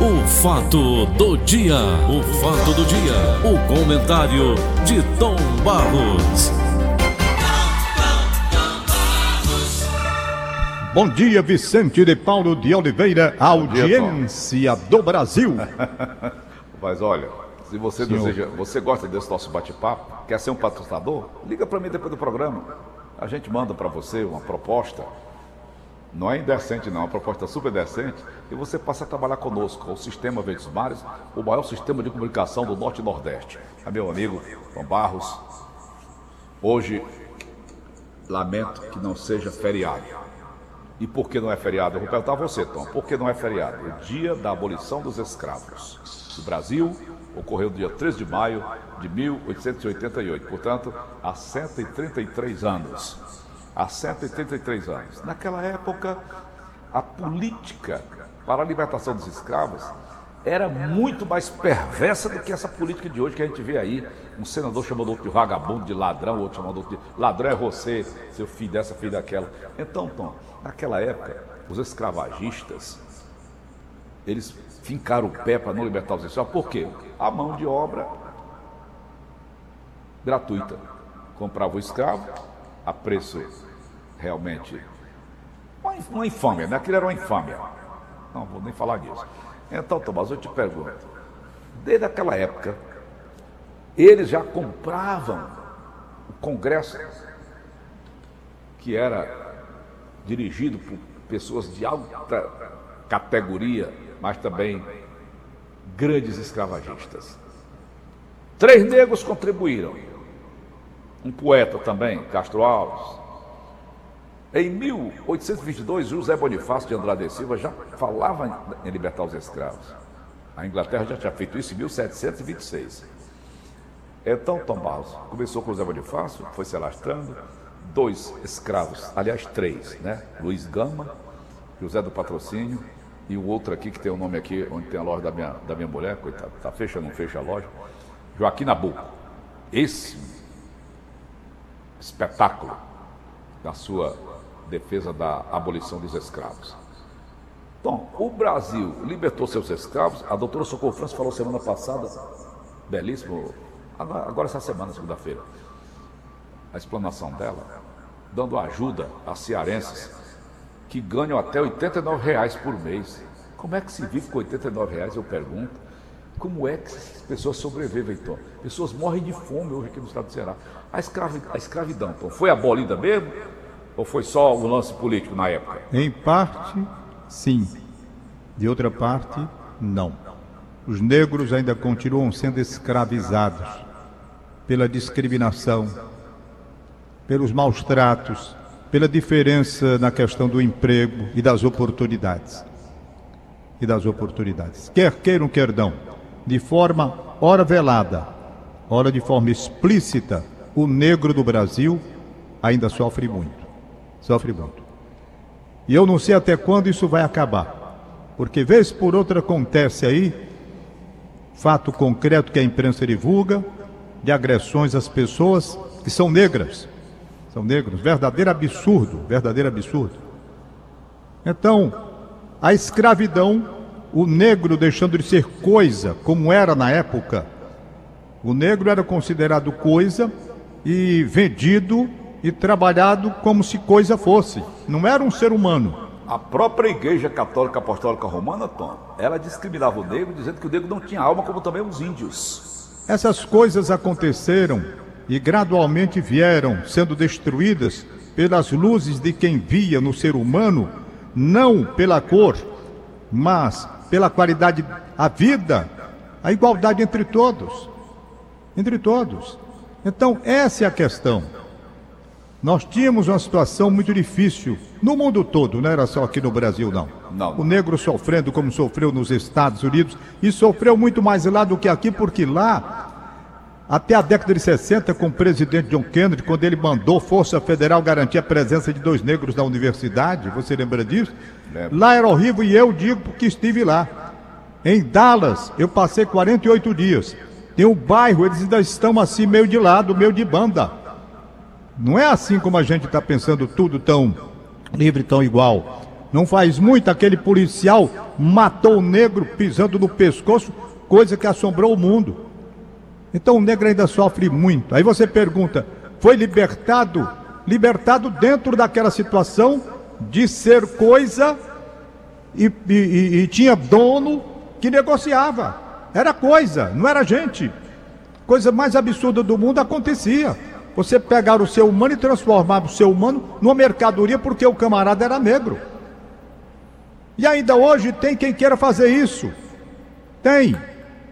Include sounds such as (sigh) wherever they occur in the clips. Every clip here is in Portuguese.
O fato do dia, o fato do dia, o comentário de Tom Barros. Bom dia, Vicente de Paulo de Oliveira, audiência do Brasil. (laughs) Mas olha, se você deseja, você gosta desse nosso bate-papo, quer ser um patrocinador, liga para mim depois do programa. A gente manda para você uma proposta. Não é indecente, não, é uma proposta super decente. E você passa a trabalhar conosco, o Sistema Verdes Mares, o maior sistema de comunicação do Norte e Nordeste. É meu amigo Tom Barros. Hoje, lamento que não seja feriado. E por que não é feriado? Eu vou perguntar a você, Tom. Por que não é feriado? O dia da abolição dos escravos. O Brasil ocorreu no dia 3 de maio de 1888, portanto, há 133 anos. Há 133 anos. Naquela época, a política para a libertação dos escravos era muito mais perversa do que essa política de hoje que a gente vê aí. Um senador chamando outro de vagabundo, de ladrão, outro chamando outro de ladrão é você, seu filho dessa, filho daquela. Então, Tom, naquela época, os escravagistas, eles fincaram o pé para não libertar os escravos. Por quê? A mão de obra gratuita. Comprava o escravo a preço realmente uma, infâmia, né? Aquilo era uma infâmia. Não vou nem falar disso. Então, Tomás, eu te pergunto, desde aquela época, eles já compravam o Congresso, que era dirigido por pessoas de alta categoria, mas também grandes escravagistas. Três negros contribuíram. Um poeta também, Castro Alves. Em 1822, José Bonifácio de Andrade Silva já falava em libertar os escravos. A Inglaterra já tinha feito isso em 1726. Então, Tom Barros começou com José Bonifácio, foi se alastrando. Dois escravos, aliás, três, né? Luiz Gama, José do Patrocínio e o outro aqui que tem o um nome aqui, onde tem a loja da minha, da minha mulher, coitado, tá fecha ou não fecha a loja, Joaquim Nabuco. Esse espetáculo da sua defesa da abolição dos escravos. Bom, o Brasil libertou seus escravos, a doutora Socorro França falou semana passada, belíssimo, agora essa semana, segunda-feira, a explanação dela, dando ajuda a cearenses que ganham até 89 reais por mês. Como é que se vive com 89 reais, eu pergunto? Como é que as pessoas sobrevivem, então? Pessoas morrem de fome hoje aqui no estado do Ceará. A escravidão, então, foi abolida mesmo? Ou foi só um lance político na época? Em parte, sim. De outra parte, não. Os negros ainda continuam sendo escravizados pela discriminação, pelos maus tratos, pela diferença na questão do emprego e das oportunidades. E das oportunidades. Quer queiram, quer não, de forma ora velada, ora de forma explícita, o negro do Brasil ainda sofre muito. Sofre muito. E eu não sei até quando isso vai acabar. Porque vez por outra acontece aí fato concreto que a imprensa divulga de agressões às pessoas que são negras são negros, verdadeiro absurdo, verdadeiro absurdo. Então, a escravidão, o negro deixando de ser coisa, como era na época, o negro era considerado coisa e vendido e trabalhado como se coisa fosse, não era um ser humano. A própria Igreja Católica Apostólica Romana, Tom, ela discriminava o negro, dizendo que o negro não tinha alma, como também os índios. Essas coisas aconteceram e gradualmente vieram sendo destruídas pelas luzes de quem via no ser humano, não pela cor, mas pela qualidade, a vida, a igualdade entre todos. Entre todos. Então, essa é a questão. Nós tínhamos uma situação muito difícil no mundo todo, não era só aqui no Brasil, não. não. O negro sofrendo como sofreu nos Estados Unidos e sofreu muito mais lá do que aqui, porque lá até a década de 60, com o presidente John Kennedy, quando ele mandou Força Federal garantir a presença de dois negros na universidade, você lembra disso? Lembra. Lá era horrível e eu digo porque estive lá. Em Dallas, eu passei 48 dias. Tem um bairro, eles ainda estão assim, meio de lado, meio de banda. Não é assim como a gente está pensando tudo tão livre, tão igual. Não faz muito aquele policial matou o negro pisando no pescoço, coisa que assombrou o mundo. Então o negro ainda sofre muito. Aí você pergunta: foi libertado? Libertado dentro daquela situação de ser coisa e, e, e, tinha dono que negociava. Era coisa, não era gente. Coisa mais absurda do mundo acontecia. Você pegar o ser humano e transformar o ser humano numa mercadoria porque o camarada era negro. E ainda hoje tem quem queira fazer isso. Tem.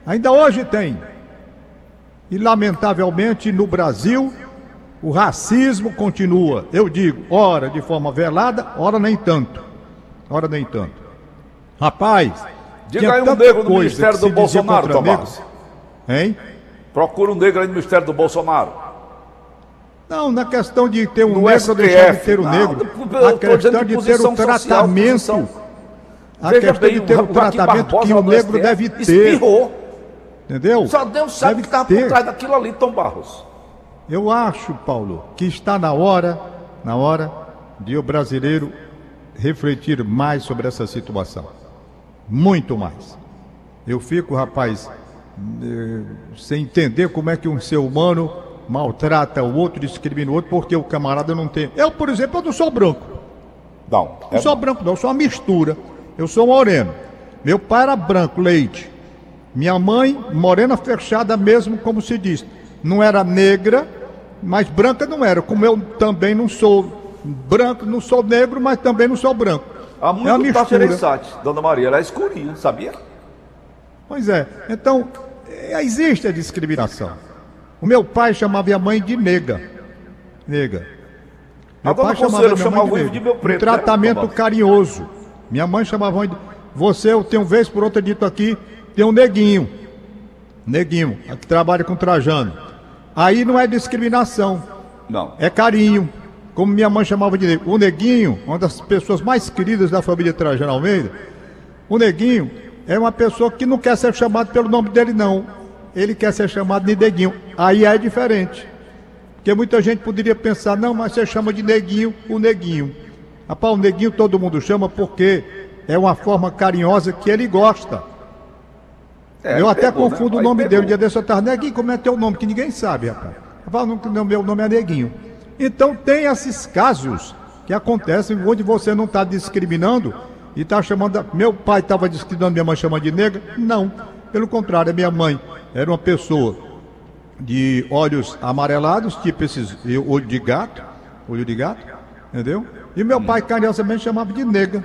Ainda hoje tem. E lamentavelmente no Brasil o racismo continua. Eu digo, ora de forma velada, ora nem tanto. Ora nem tanto. Rapaz, diga aí um negro no Ministério do Bolsonaro, Tomás. Hein? Procura um negro aí no Ministério do Bolsonaro. Não, na questão de ter um no negro, STF, deixar de ter o um negro. Não, a questão de, de ter o tratamento. Social, a Veja questão bem, de ter o, o tratamento que o negro STF deve ter. Espirrou. Entendeu? Só Deus sabe o que estava por trás daquilo ali, Tom Barros. Eu acho, Paulo, que está na hora, na hora de o brasileiro refletir mais sobre essa situação. Muito mais. Eu fico, rapaz, eh, sem entender como é que um ser humano maltrata o outro, discrimina o outro, porque o camarada não tem. Eu, por exemplo, eu não sou branco. Não. Não é... sou branco, não, eu sou uma mistura. Eu sou moreno. Meu pai era branco, leite. Minha mãe, morena fechada mesmo, como se diz. Não era negra, mas branca não era. Como eu também não sou branco, não sou negro, mas também não sou branco. Há muito é uma mistura. Dona Maria, ela é escurinha, sabia? Pois é. Então, é, existe a discriminação. O meu pai chamava minha mãe de nega. Nega. Meu pai chamava minha mãe de, de meu preto. Um né, tratamento né? carinhoso. Minha mãe chamava de. Você, eu tenho vez por outra dito aqui, tem um neguinho. Neguinho, que trabalha com Trajano. Aí não é discriminação. Não. É carinho. Como minha mãe chamava de neguinho. O neguinho, uma das pessoas mais queridas da família Trajano Almeida, o neguinho é uma pessoa que não quer ser chamado pelo nome dele, não. Ele quer ser chamado de neguinho. Aí é diferente. Porque muita gente poderia pensar, não, mas você chama de neguinho o neguinho. Rapaz, o neguinho todo mundo chama porque é uma forma carinhosa que ele gosta. É, eu até pegou, confundo né? o nome dele. Um dia desse eu estava, neguinho, como é teu nome? Que ninguém sabe, rapaz. Rapaz, não, meu nome é neguinho. Então tem esses casos que acontecem onde você não está discriminando e está chamando. Meu pai estava discriminando minha mãe chamando de negra? Não. Pelo contrário, a minha mãe era uma pessoa de olhos amarelados, tipo esses olho de gato, olho de gato, entendeu? E meu pai carinhosamente chamava de nega,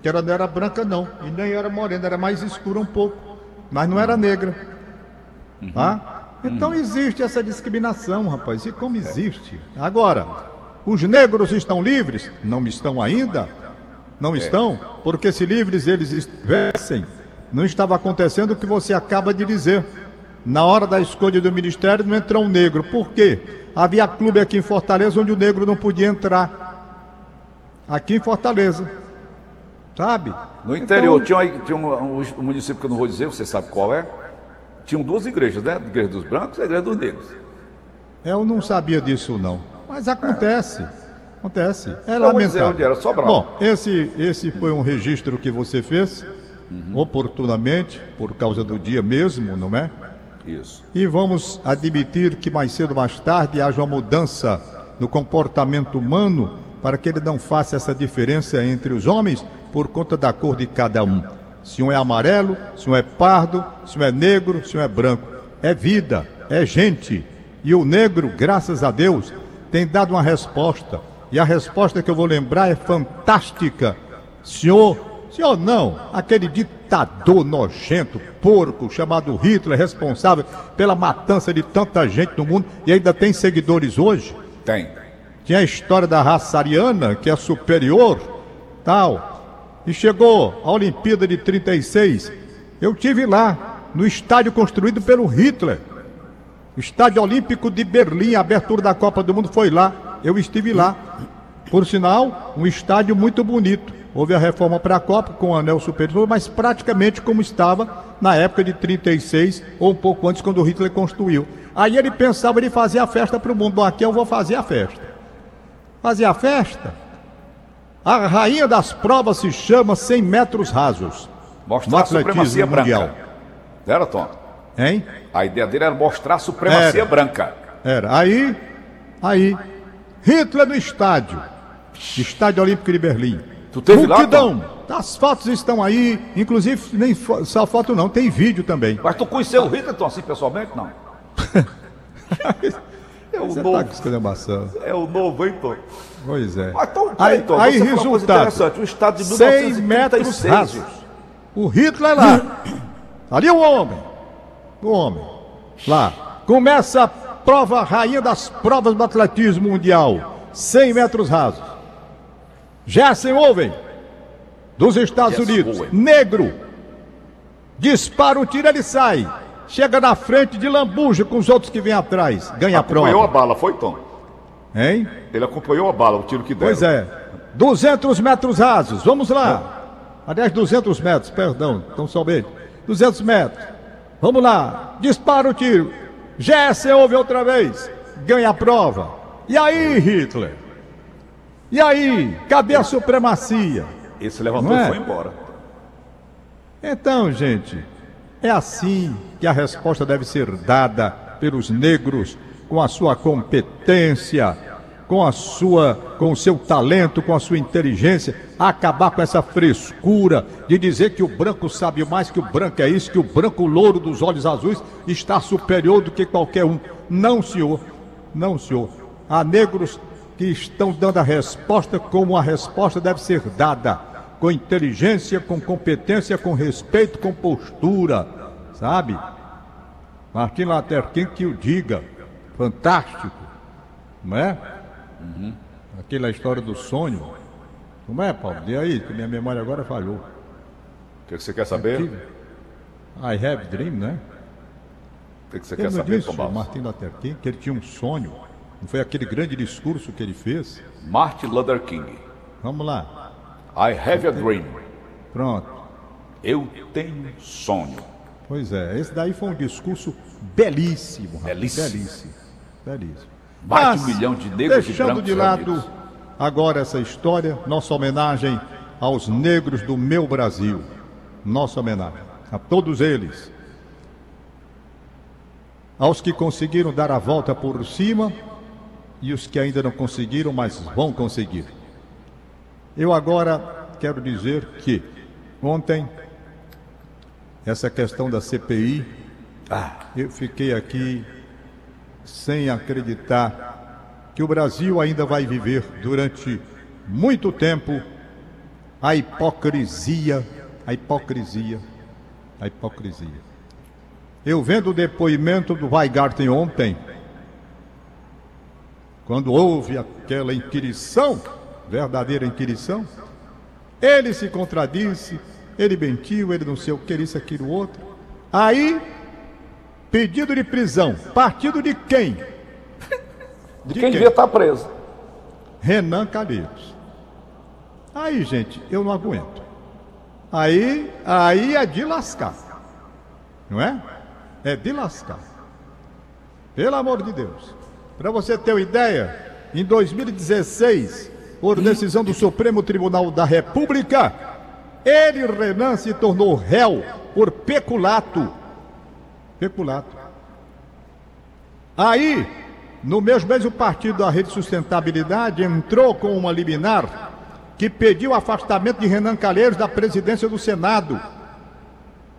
que ela não era branca não, e nem era morena, era mais escura um pouco, mas não era negra. Tá? Então existe essa discriminação, rapaz, e como existe? Agora, os negros estão livres? Não estão ainda? Não estão? Porque se livres eles estivessem, não estava acontecendo o que você acaba de dizer. Na hora da escolha do ministério não entrou um negro. Por quê? Havia clube aqui em Fortaleza onde o negro não podia entrar aqui em Fortaleza. Sabe? No interior, então, tinha, tinha um, um, um, município que eu não vou dizer, você sabe qual é? Tinham duas igrejas, né? A igreja dos brancos e a igreja dos negros. Eu não sabia disso, não. Mas acontece. Acontece. É lamentável. Onde era, só Bom, esse, esse foi um registro que você fez, uhum. oportunamente, por causa do dia mesmo, não é? Isso. E vamos admitir que mais cedo ou mais tarde haja uma mudança no comportamento humano para que ele não faça essa diferença entre os homens por conta da cor de cada um. Se um é amarelo, se um é pardo, se um é negro, se um é branco. É vida, é gente. E o negro, graças a Deus, tem dado uma resposta. E a resposta que eu vou lembrar é fantástica. Senhor, senhor não, aquele ditador nojento, porco, chamado Hitler, responsável pela matança de tanta gente no mundo e ainda tem seguidores hoje? Tem. Tinha a história da raça ariana, que é superior, tal. E chegou a Olimpíada de 36. Eu tive lá, no estádio construído pelo Hitler. O Estádio Olímpico de Berlim, a abertura da Copa do Mundo foi lá. Eu estive lá. Por sinal, um estádio muito bonito. Houve a reforma para a Copa com o anel superior, mas praticamente como estava na época de 36 ou um pouco antes, quando o Hitler construiu. Aí ele pensava em fazer a festa para o mundo. Bom, aqui eu vou fazer a festa fazia a festa. A rainha das provas se chama 100 metros rasos. Mostrar a supremacia mundial. branca. Era, Tom? Hein? A ideia dele era mostrar a supremacia era. branca. Era. Aí, aí, Hitler no estádio. Estádio Olímpico de Berlim. Tu teve Multidão. lá, Tom? As fotos estão aí, inclusive nem só foto não, tem vídeo também. Mas tu conheceu o Hitler, Tom, assim, pessoalmente? Não. (laughs) é o Você novo. Tá é o novo, hein, Tom? Pois é. Mas, Tom, aí, Tom, aí resultado. O estado de 100 metros rasos. O Hitler lá. Ali o homem. O homem. Lá. Começa a prova, rainha das provas do atletismo mundial. 100 metros rasos. Jessen Owen, dos Estados Unidos, Owen. negro. Dispara o tiro, ele sai. Chega na frente de lambuja com os outros que vêm atrás. Ganha a prova. Acompanhou a bala, foi, Tom? Hein? Ele acompanhou a bala, o tiro que deu. Pois é. 200 metros rasos, vamos lá. Aliás, 200 metros, perdão, tão somente. 200 metros. Vamos lá. Dispara o tiro. Jessen ouve outra vez. Ganha a prova. E aí, Hitler? E aí, cadê a supremacia? Esse levantou é? e foi embora. Então, gente, é assim que a resposta deve ser dada pelos negros com a sua competência, com a sua, com o seu talento, com a sua inteligência, acabar com essa frescura de dizer que o branco sabe mais que o branco é isso, que o branco louro dos olhos azuis está superior do que qualquer um. Não, senhor. Não, senhor. Há negros que estão dando a resposta como a resposta deve ser dada, com inteligência, com competência, com respeito, com postura, sabe? Martin Luther King que o diga, fantástico, não é? Uhum. Aquela história do sonho, como é, Paulo? E aí, que minha memória agora falhou. O que, você quer saber? I have dream, né? O que, você quer saber, disse, Martin Luther King, que ele tinha um sonho não foi aquele grande discurso que ele fez? Martin Luther King. Vamos lá. I have a dream. Pronto. Eu tenho sonho. Pois é, esse daí foi um discurso belíssimo. Belíssimo. Belíssimo. belíssimo. Mais de um milhão de negros deixando de lado agora essa história, nossa homenagem aos negros do meu Brasil. Nossa homenagem a todos eles. Aos que conseguiram dar a volta por cima e os que ainda não conseguiram, mas vão conseguir. Eu agora quero dizer que ontem, essa questão da CPI, ah, eu fiquei aqui sem acreditar que o Brasil ainda vai viver durante muito tempo a hipocrisia, a hipocrisia, a hipocrisia. Eu vendo o depoimento do Weigarten ontem, quando houve aquela inquirição, verdadeira inquirição, ele se contradisse, ele mentiu, ele não sei o que, isso, aquilo, outro. Aí, pedido de prisão, partido de quem? De, de quem, quem devia estar preso. Renan Calheiros. Aí, gente, eu não aguento. Aí, aí é de lascar. Não é? É de lascar. Pelo amor de Deus. Para você ter uma ideia, em 2016, por decisão do Supremo Tribunal da República, ele, Renan, se tornou réu por peculato. Peculato. Aí, no mesmo mês, o partido da Rede Sustentabilidade entrou com uma liminar que pediu o afastamento de Renan Calheiros da presidência do Senado.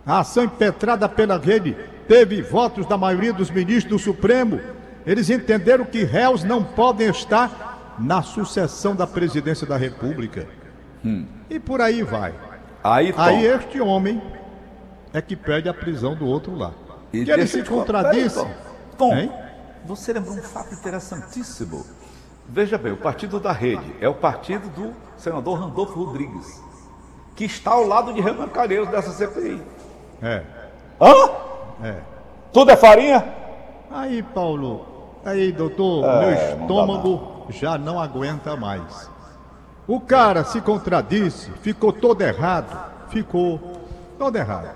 A ação impetrada pela rede teve votos da maioria dos ministros do Supremo eles entenderam que réus não podem estar na sucessão da presidência da República. Hum. E por aí vai. Aí, aí este homem é que pede a prisão do outro lá. E que ele se contradisse. Tom, Tom hein? você lembrou um fato interessantíssimo. Veja bem, o partido da rede é o partido do senador Randolfo Rodrigues, que está ao lado de Renan Calheiros dessa CPI. É. Hã? É. Tudo é farinha? Aí, Paulo, Aí, doutor, é, meu estômago já não aguenta mais. O cara se contradisse, ficou todo errado. Ficou todo errado.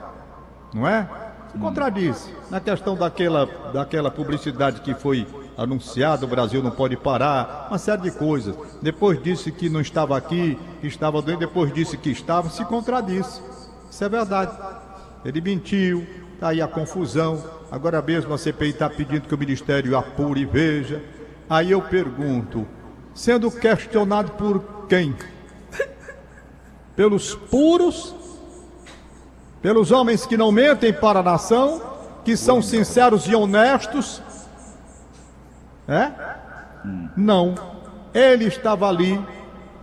Não é? Se contradisse. Na questão daquela, daquela publicidade que foi anunciado, o Brasil não pode parar, uma série de coisas. Depois disse que não estava aqui, que estava doente, depois disse que estava, se contradisse. Isso é verdade. Ele mentiu, está aí a confusão. Agora mesmo a CPI está pedindo que o Ministério apure e veja. Aí eu pergunto, sendo questionado por quem? Pelos puros? Pelos homens que não mentem para a nação? Que são sinceros e honestos? É? Não. Ele estava ali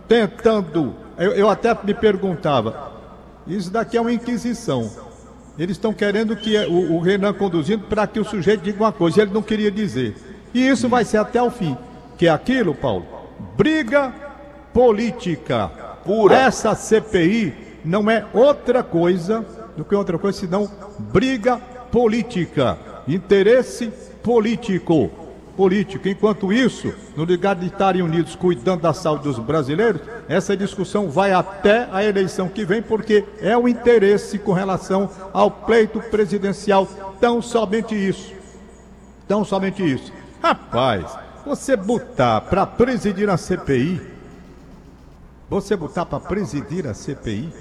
tentando. Eu, eu até me perguntava: isso daqui é uma inquisição. Eles estão querendo que o, o Renan conduzindo para que o sujeito diga uma coisa. Ele não queria dizer. E isso vai ser até o fim. Que é aquilo, Paulo? Briga política. Pura. Essa CPI não é outra coisa do que outra coisa senão briga política. Interesse político político. Enquanto isso, no lugar de estarem unidos cuidando da saúde dos brasileiros, essa discussão vai até a eleição que vem, porque é o interesse com relação ao pleito presidencial. Tão somente isso. Tão somente isso. Rapaz, você botar para presidir a CPI, você botar para presidir a CPI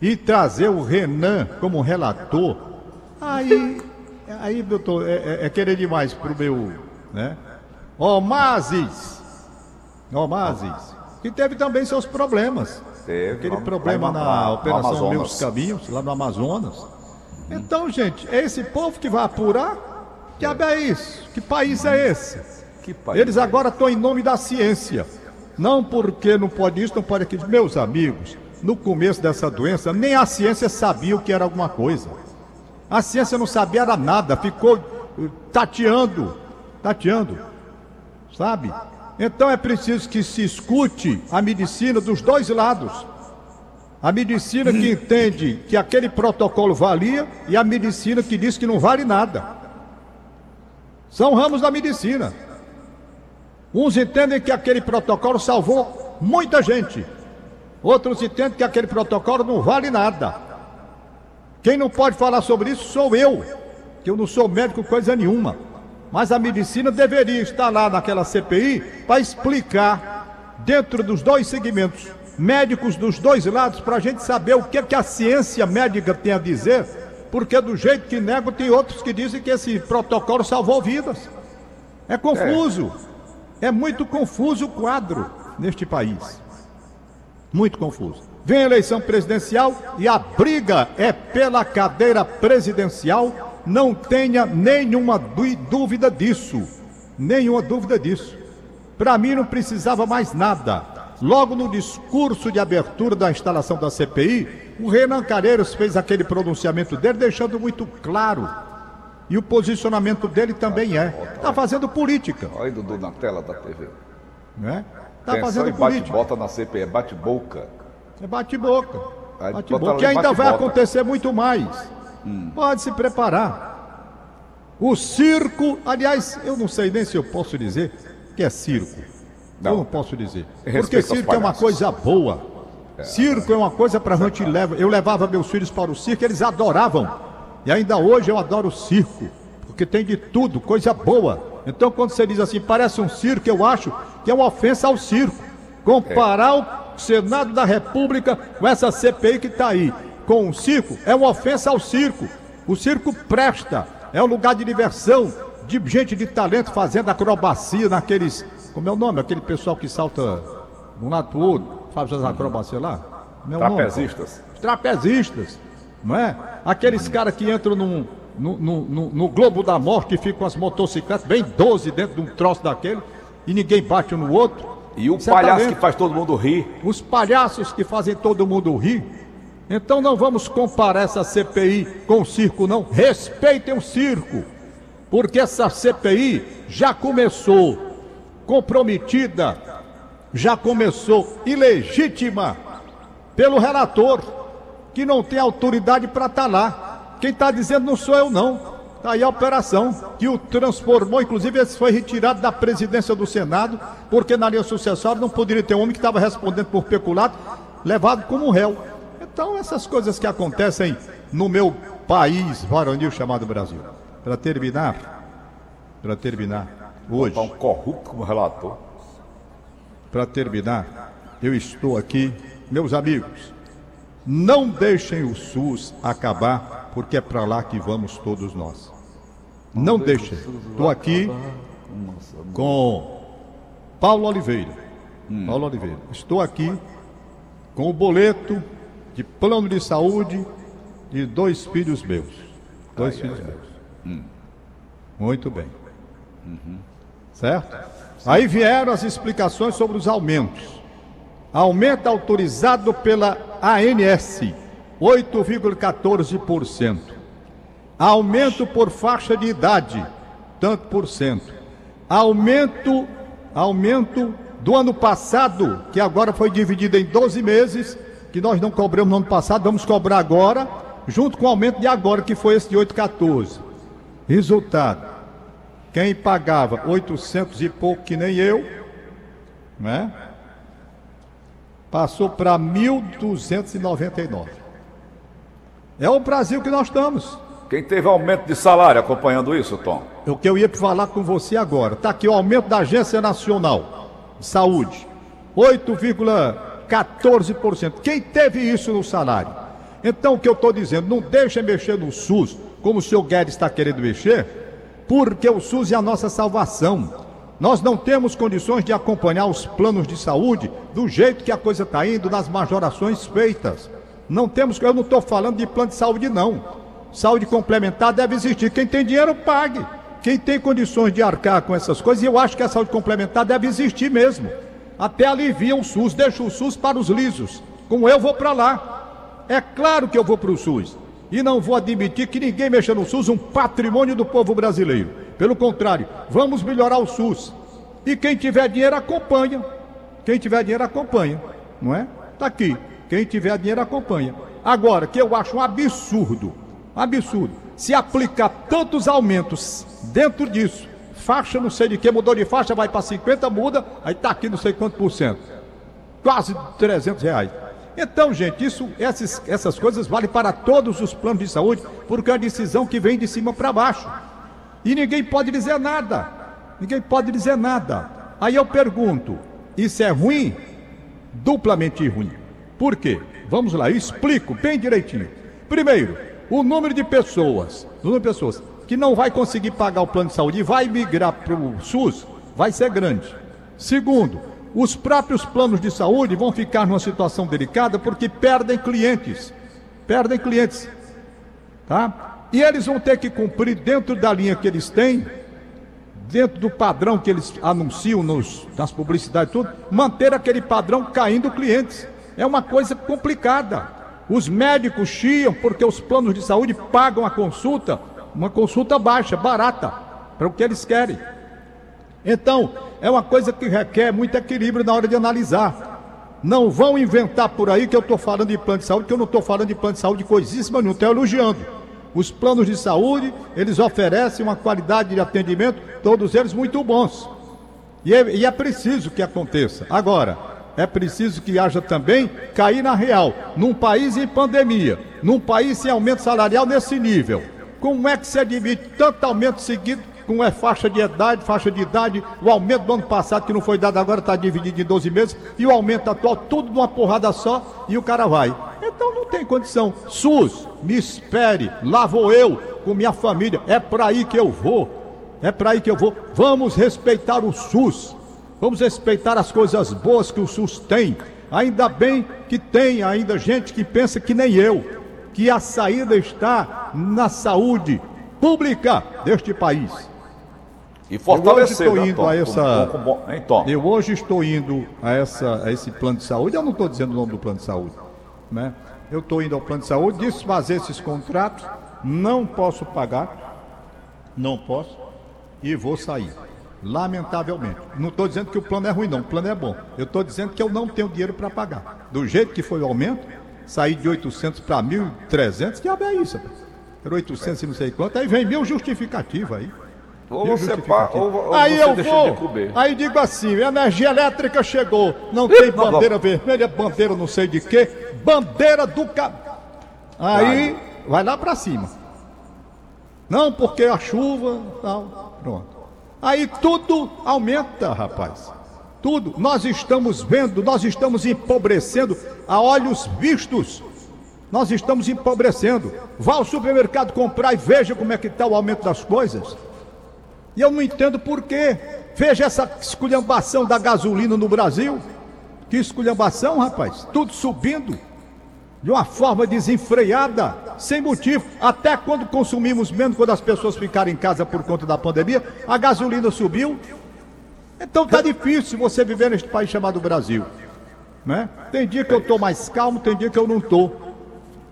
e trazer o Renan como relator, aí, aí doutor, é, é, é querer demais pro meu né? Omazes, Omazes, que teve também seus problemas. Teve. Aquele problema na, Operação Meus Caminhos, lá no Amazonas. Hum. Então, gente, é esse povo que vai apurar? Que é. é isso? Que país é esse? País Eles é agora estão em nome da ciência. Não porque não pode isso, não pode aquilo. Meus amigos, no começo dessa doença, nem a ciência sabia o que era alguma coisa. A ciência não sabia nada, ficou tateando tateando, sabe? Então é preciso que se escute a medicina dos dois lados. A medicina que entende que aquele protocolo valia e a medicina que diz que não vale nada. São ramos da medicina. Uns entendem que aquele protocolo salvou muita gente. Outros entendem que aquele protocolo não vale nada. Quem não pode falar sobre isso sou eu, que eu não sou médico coisa nenhuma. Mas a medicina deveria estar lá naquela CPI para explicar, dentro dos dois segmentos, médicos dos dois lados, para a gente saber o que, que a ciência médica tem a dizer, porque do jeito que nego, tem outros que dizem que esse protocolo salvou vidas. É confuso. É, é muito confuso o quadro neste país. Muito confuso. Vem a eleição presidencial e a briga é pela cadeira presidencial não tenha nenhuma dúvida disso. Nenhuma dúvida disso. Para mim não precisava mais nada. Logo no discurso de abertura da instalação da CPI, o Renan Calheiros fez aquele pronunciamento dele, deixando muito claro. E o posicionamento dele também é. Está fazendo política. Olha, Dudu, na tela da TV. Né? Está fazendo política. bate-bota na CPI, é bate-boca. É bate-boca. Bate-boca. Que ainda vai acontecer muito mais. Hum. Pode se preparar. O circo, aliás, eu não sei nem se eu posso dizer que é circo. Não. Eu não posso dizer. Porque circo é uma coisa boa. É, circo é uma coisa para a gente levar. Eu levava meus filhos para o circo, eles adoravam. E ainda hoje eu adoro o circo, porque tem de tudo, coisa boa. Então quando você diz assim, parece um circo, eu acho que é uma ofensa ao circo. Comparar o Senado da República com essa CPI que está aí com o circo é uma ofensa ao circo. O circo presta, é um lugar de diversão, de gente de talento fazendo acrobacia naqueles. Como é o nome? Aquele pessoal que salta de um lado para o outro, faz as acrobacias lá? É Trapezistas. Nome, Trapezistas, não é? Aqueles caras que entram num, no, no, no, no, Globo da Morte e ficam as motocicletas, bem 12 dentro de um troço daquele, e ninguém bate um no outro. E o palhaço talento. que faz todo mundo rir. Os palhaços que fazem todo mundo rir. Então não vamos comparar essa CPI com o circo, não. Respeitem o circo, porque essa CPI já começou comprometida, já começou ilegítima pelo relator, que não tem autoridade para estar tá lá. Quem está dizendo não sou eu, não. Está aí a operação que o transformou, inclusive esse foi retirado da presidência do Senado, porque na linha sucessória não poderia ter um homem que estava respondendo por peculato, levado como réu. Então, essas coisas que acontecem no meu país varonil chamado Brasil. Para terminar, para terminar, hoje. um corrupto como relator. Para terminar, eu estou aqui, meus amigos, não deixem o SUS acabar, porque é para lá que vamos todos nós. Não deixem. Estou aqui com Paulo Oliveira. Paulo Oliveira. Estou aqui com o boleto de plano de saúde de dois filhos meus. Dois filhos meus. Muito bem. Certo? Aí vieram as explicações sobre os aumentos. Aumento autorizado pela ANS, 8,14%. Aumento por faixa de idade, tanto por cento. Aumento, aumento do ano passado, que agora foi dividido em 12 meses, que nós não cobramos no ano passado, vamos cobrar agora, junto com o aumento de agora, que foi esse de 8,14. Resultado, quem pagava 800 e pouco, que nem eu, né? Passou para 1.299. É o Brasil que nós estamos. Quem teve aumento de salário acompanhando isso, Tom? É o que eu ia falar com você agora. Está aqui o aumento da Agência Nacional de Saúde: 8,14%. Quem teve isso no salário? Então, o que eu estou dizendo, não deixa mexer no SUS, como o senhor Guedes está querendo mexer, porque o SUS é a nossa salvação. Nós não temos condições de acompanhar os planos de saúde do jeito que a coisa está indo, nas majorações feitas. Não temos, eu não estou falando de plano de saúde, não. Saúde complementar deve existir. Quem tem dinheiro, pague. Quem tem condições de arcar com essas coisas, eu acho que a saúde complementar deve existir mesmo. Até alivia o SUS, deixa o SUS para os lisos. Como eu vou para lá. É claro que eu vou para o SUS. E não vou admitir que ninguém mexa no SUS, um patrimônio do povo brasileiro. Pelo contrário, vamos melhorar o SUS. E quem tiver dinheiro acompanha. Quem tiver dinheiro acompanha, não é? Tá aqui. Quem tiver dinheiro acompanha. Agora, que eu acho um absurdo, absurdo, se aplicar tantos aumentos dentro disso, faixa não sei de que, mudou de faixa, vai para 50, muda, aí tá aqui não sei quanto por cento. Quase 300 reais. Então, gente, isso, essas, essas coisas valem para todos os planos de saúde, porque é uma decisão que vem de cima para baixo. E ninguém pode dizer nada. Ninguém pode dizer nada. Aí eu pergunto: isso é ruim? Duplamente ruim. Por quê? Vamos lá, eu explico bem direitinho. Primeiro, o número de pessoas, o número de pessoas que não vai conseguir pagar o plano de saúde e vai migrar para o SUS vai ser grande. Segundo, os próprios planos de saúde vão ficar numa situação delicada porque perdem clientes. Perdem clientes. Tá? E eles vão ter que cumprir dentro da linha que eles têm, dentro do padrão que eles anunciam nos, nas publicidades tudo, manter aquele padrão caindo clientes. É uma coisa complicada. Os médicos chiam porque os planos de saúde pagam a consulta, uma consulta baixa, barata, para o que eles querem. Então, é uma coisa que requer muito equilíbrio na hora de analisar. Não vão inventar por aí que eu estou falando de plano de saúde, que eu não estou falando de plano de saúde coisíssima, não estou elogiando. Os planos de saúde, eles oferecem uma qualidade de atendimento, todos eles muito bons. E é, e é preciso que aconteça. Agora, é preciso que haja também cair na real. Num país em pandemia, num país sem aumento salarial nesse nível, como é que se admite tanto aumento seguido com é faixa de idade, faixa de idade, o aumento do ano passado que não foi dado agora está dividido em 12 meses, e o aumento atual, tudo numa porrada só, e o cara vai. Então não tem condição. SUS, me espere, lá vou eu com minha família, é para aí que eu vou. É para aí que eu vou. Vamos respeitar o SUS. Vamos respeitar as coisas boas que o SUS tem. Ainda bem que tem ainda gente que pensa que nem eu, que a saída está na saúde pública deste país. E fortalecer, eu hoje estou indo Tom, a essa. com-? Eu hoje estou indo a, essa, a esse plano de saúde. Eu não estou dizendo o nome do plano de saúde, né? Eu estou indo ao plano de saúde, desfazer esses contratos, não posso pagar, não posso e vou sair. Lamentavelmente. Não estou dizendo que o plano é ruim, não. O plano é bom. Eu estou dizendo que eu não tenho dinheiro para pagar. Do jeito que foi o aumento, sair de 800 para 1.300, que é isso, rapaz. Era 800 e não sei quanto. Aí vem mil justificativa aí. Ou Mil você, justificativa. ou, ou aí você eu vou, aí digo assim, energia elétrica chegou, não tem bandeira vermelha, bandeira não sei de quê, bandeira do ca... Aí vai lá pra cima. Não, porque a chuva, tal, pronto. Aí tudo aumenta, rapaz. Tudo. Nós estamos vendo, nós estamos empobrecendo a olhos vistos. Nós estamos empobrecendo. Vá ao supermercado comprar e veja como é que está o aumento das coisas. E eu não entendo por quê. Veja essa esculhambação da gasolina no Brasil. Que esculhambação, rapaz. Tudo subindo de uma forma desenfreada, sem motivo. Até quando consumimos menos, quando as pessoas ficaram em casa por conta da pandemia, a gasolina subiu. Então tá difícil você viver neste país chamado Brasil. Né? Tem dia que eu tô mais calmo, tem dia que eu não tô.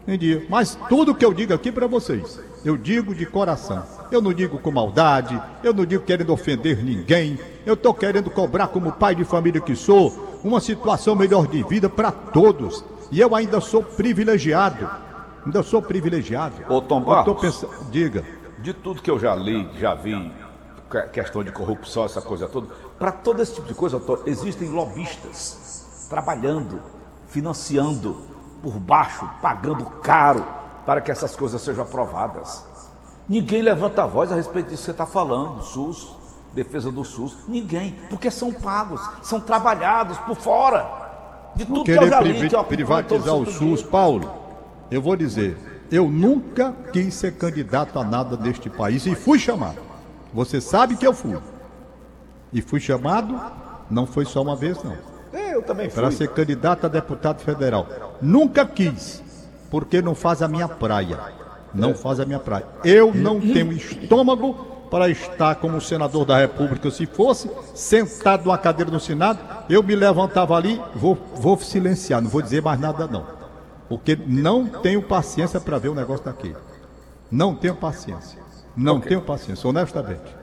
Tem dia. Mas tudo que eu digo aqui para vocês, eu digo de coração. Eu não digo com maldade, eu não digo querendo ofender ninguém. Eu tô querendo cobrar como pai de família que sou, uma situação melhor de vida para todos. E eu ainda sou privilegiado. Ainda sou privilegiado. Ô Tom Barros, pensando... Diga. De tudo que eu já li, já vi, questão de corrupção, essa coisa toda, para todo esse tipo de coisa, existem lobistas trabalhando, financiando por baixo, pagando caro para que essas coisas sejam aprovadas. Ninguém levanta a voz a respeito disso que você está falando, SUS, defesa do SUS. Ninguém, porque são pagos, são trabalhados por fora. De tudo querer que eu li, que privatizar o SUS, Paulo, eu vou dizer, eu nunca quis ser candidato a nada neste país e fui chamado. Você sabe que eu fui. E fui chamado, não foi só uma vez, não. É, eu também fui. Para ser candidato a deputado federal. Nunca quis, porque não faz a minha praia. Não é. faz a minha praia. Eu não tenho estômago para estar como senador da República. Se fosse sentado numa cadeira no Senado, eu me levantava ali, vou, vou silenciar, não vou dizer mais nada não. Porque não tenho paciência para ver o negócio daqui. Não tenho paciência. Não okay. tenho paciência, honestamente.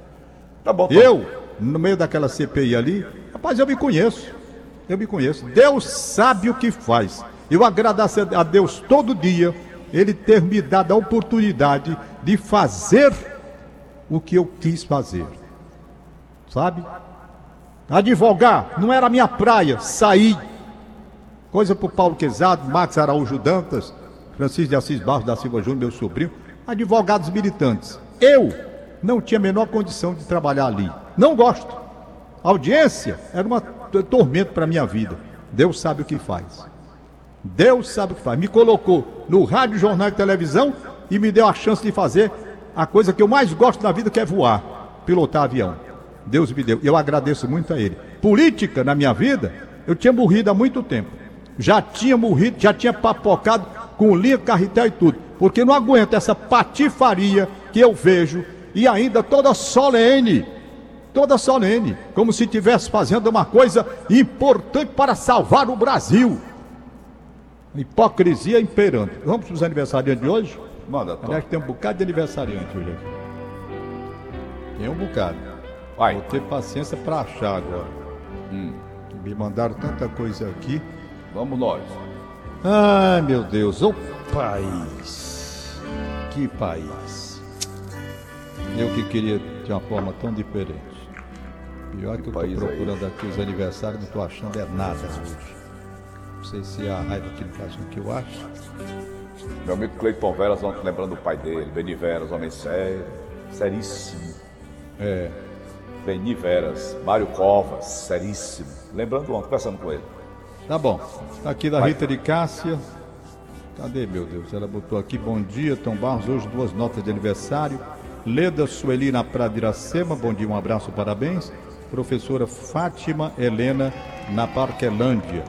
Tá bom, tá. Eu, no meio daquela CPI ali, rapaz, eu me conheço. Eu me conheço. Deus sabe o que faz. Eu agradeço a Deus todo dia, Ele ter me dado a oportunidade de fazer o que eu quis fazer. Sabe? Advogar não era minha praia, saí. Coisa para o Paulo Quezado, Max Araújo Dantas, Francisco de Assis Barros da Silva Júnior, meu sobrinho, advogados militantes. Eu não tinha a menor condição de trabalhar ali. Não gosto. A audiência era um tormento para a minha vida. Deus sabe o que faz. Deus sabe o que faz. Me colocou no rádio, jornal e televisão e me deu a chance de fazer a coisa que eu mais gosto na vida que é voar, pilotar avião. Deus me deu. Eu agradeço muito a ele. Política na minha vida, eu tinha morrido há muito tempo. Já tinha morrido, já tinha papocado com linha, carretel e tudo. Porque não aguento essa patifaria que eu vejo e ainda toda solene. Toda solene, como se estivesse fazendo uma coisa importante para salvar o Brasil. Hipocrisia imperante. Vamos para os aniversariantes de hoje? Manda, Tom. Aliás, tem um bocado de aniversariante hoje aqui. Tem um bocado. Vai. Vou ter paciência para achar agora. Hum. Me mandaram tanta coisa aqui. Vamos nós. Ai, meu Deus, o país. Que país. Eu que queria de uma forma tão diferente. Pior que, que eu estou procurando aí. aqui os aniversários, não estou achando é nada hoje. Não sei se é a raiva que não faz o que eu acho. Meu amigo Cleiton Veras, ontem lembrando do pai dele, Beni Veras, homem sério, seríssimo. É. Beni Veras, Mário Covas, seríssimo. Lembrando ontem, conversando com ele. Tá bom. Tá aqui da. Rita de Cássia. Cadê, meu Deus? Ela botou aqui, bom dia, Tom Barros, hoje duas notas de aniversário. Leda Sueli na Praia de Iracema, bom dia, um abraço, parabéns. Professora Fátima Helena na Parquelândia.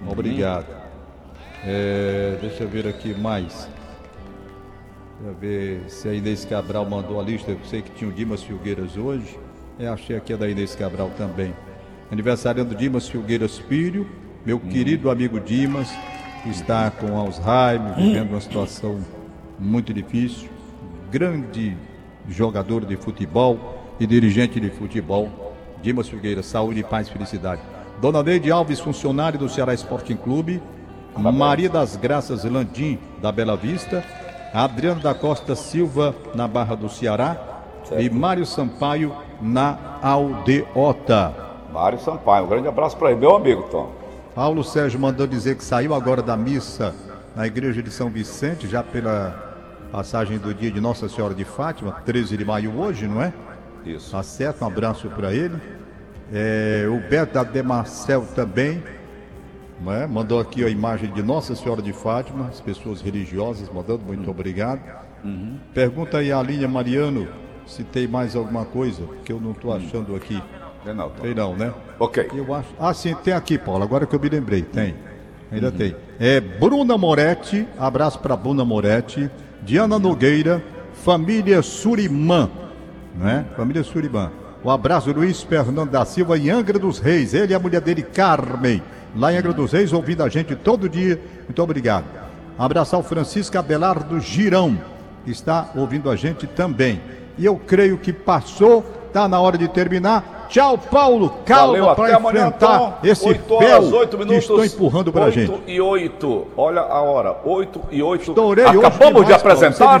Uhum. Obrigado. É, deixa eu ver aqui mais. Para ver se a Inês Cabral mandou a lista. Eu sei que tinha o Dimas Filgueiras hoje. É, achei aqui a da Inês Cabral também. Aniversariando Dimas Filgueiras Filho, meu hum. querido amigo Dimas, que está com Alzheimer, vivendo uma situação muito difícil. Grande jogador de futebol e dirigente de futebol. Dimas Filgueiras, saúde, paz e felicidade. Dona Neide Alves, funcionário do Ceará Sporting Clube. Maria das Graças Landim, da Bela Vista, Adriano da Costa Silva, na Barra do Ceará, certo. e Mário Sampaio, na Aldeota. Mário Sampaio, um grande abraço para ele, meu amigo Tom. Paulo Sérgio mandou dizer que saiu agora da missa na igreja de São Vicente, já pela passagem do dia de Nossa Senhora de Fátima, 13 de maio hoje, não é? Isso. Tá certo? Um abraço para ele. É, o Beto da Demarcel também. Né? Mandou aqui a imagem de Nossa Senhora de Fátima, as pessoas religiosas mandando, muito uhum. obrigado. Uhum. Pergunta aí a Linha Mariano se tem mais alguma coisa, que eu não estou hum. achando aqui. Tem não, tem não, né? Ok. Eu acho... Ah, sim, tem aqui, Paulo, agora que eu me lembrei, tem. Ainda uhum. tem. É Bruna Moretti, abraço para Bruna Moretti, Diana Nogueira, família Surimã, né? Família Surimã. O abraço Luiz Fernando da Silva em Angra dos Reis, ele e a mulher dele, Carmen, lá em Angra dos Reis, ouvindo a gente todo dia. Muito obrigado. Abraço ao Francisco Abelardo Girão, está ouvindo a gente também. E eu creio que passou, está na hora de terminar. Tchau, Paulo. Calma para enfrentar amanhã, esse 8 horas, 8 minutos, que estão empurrando para a gente. 8 e 8. Olha a hora. 8 e 8. Estourei Acabamos de apresentar.